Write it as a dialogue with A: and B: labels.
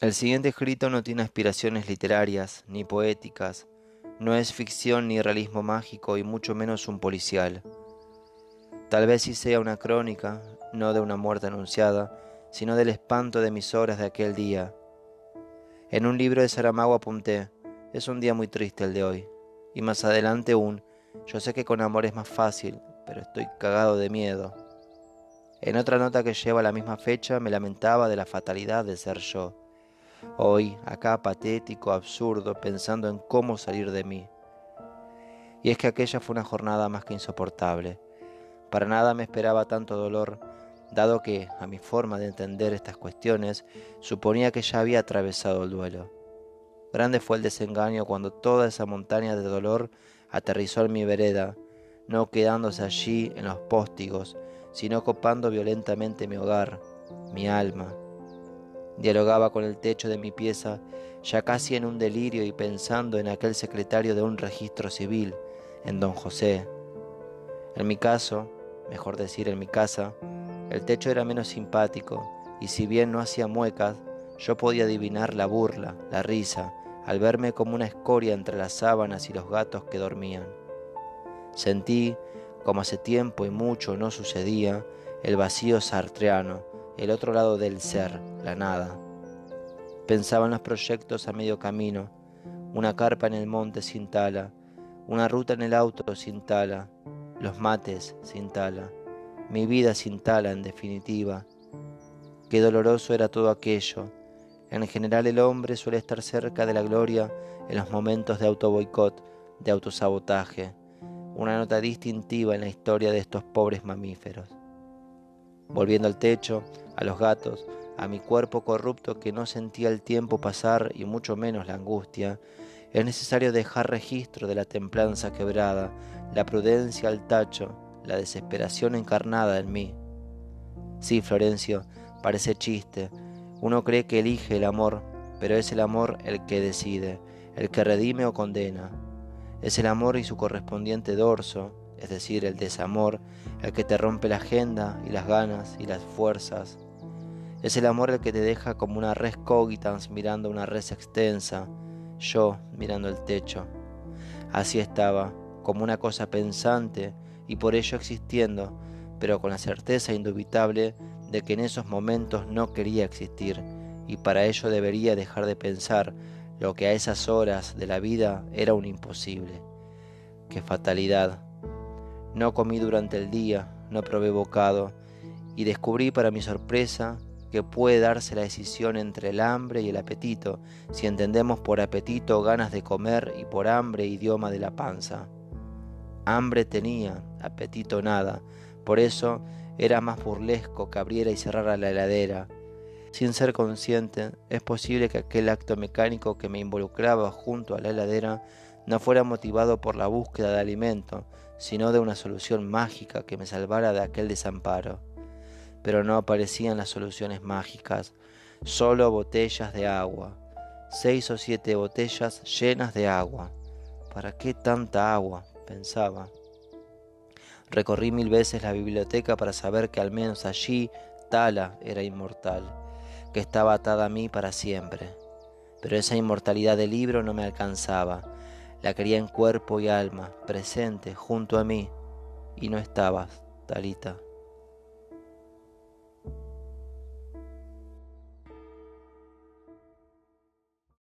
A: El siguiente escrito no tiene aspiraciones literarias ni poéticas, no es ficción ni realismo mágico y mucho menos un policial. Tal vez sí sea una crónica, no de una muerte anunciada, sino del espanto de mis horas de aquel día. En un libro de Saramago apunté, es un día muy triste el de hoy, y más adelante un, yo sé que con amor es más fácil, pero estoy cagado de miedo. En otra nota que lleva la misma fecha me lamentaba de la fatalidad de ser yo Hoy, acá patético, absurdo, pensando en cómo salir de mí. Y es que aquella fue una jornada más que insoportable. Para nada me esperaba tanto dolor, dado que, a mi forma de entender estas cuestiones, suponía que ya había atravesado el duelo. Grande fue el desengaño cuando toda esa montaña de dolor aterrizó en mi vereda, no quedándose allí en los póstigos, sino copando violentamente mi hogar, mi alma, Dialogaba con el techo de mi pieza, ya casi en un delirio y pensando en aquel secretario de un registro civil, en don José. En mi caso, mejor decir en mi casa, el techo era menos simpático y si bien no hacía muecas, yo podía adivinar la burla, la risa, al verme como una escoria entre las sábanas y los gatos que dormían. Sentí, como hace tiempo y mucho no sucedía, el vacío sartreano, el otro lado del ser, nada. Pensaba en los proyectos a medio camino, una carpa en el monte sin tala, una ruta en el auto sin tala, los mates sin tala, mi vida sin tala en definitiva. Qué doloroso era todo aquello. En general el hombre suele estar cerca de la gloria en los momentos de autoboicot, de autosabotaje, una nota distintiva en la historia de estos pobres mamíferos. Volviendo al techo, a los gatos, a mi cuerpo corrupto que no sentía el tiempo pasar y mucho menos la angustia, es necesario dejar registro de la templanza quebrada, la prudencia al tacho, la desesperación encarnada en mí. Sí, Florencio, parece chiste. Uno cree que elige el amor, pero es el amor el que decide, el que redime o condena. Es el amor y su correspondiente dorso, es decir, el desamor, el que te rompe la agenda y las ganas y las fuerzas. Es el amor el que te deja como una res cogitans mirando una res extensa, yo mirando el techo. Así estaba, como una cosa pensante y por ello existiendo, pero con la certeza indubitable de que en esos momentos no quería existir y para ello debería dejar de pensar lo que a esas horas de la vida era un imposible. Qué fatalidad no comí durante el día, no probé bocado, y descubrí para mi sorpresa que puede darse la decisión entre el hambre y el apetito, si entendemos por apetito ganas de comer y por hambre idioma de la panza. Hambre tenía, apetito nada, por eso era más burlesco que abriera y cerrara la heladera. Sin ser consciente, es posible que aquel acto mecánico que me involucraba junto a la heladera no fuera motivado por la búsqueda de alimento, sino de una solución mágica que me salvara de aquel desamparo. Pero no aparecían las soluciones mágicas, solo botellas de agua, seis o siete botellas llenas de agua. ¿Para qué tanta agua? pensaba. Recorrí mil veces la biblioteca para saber que al menos allí Tala era inmortal, que estaba atada a mí para siempre. Pero esa inmortalidad del libro no me alcanzaba la quería en cuerpo y alma, presente junto a mí, y no estabas, Talita.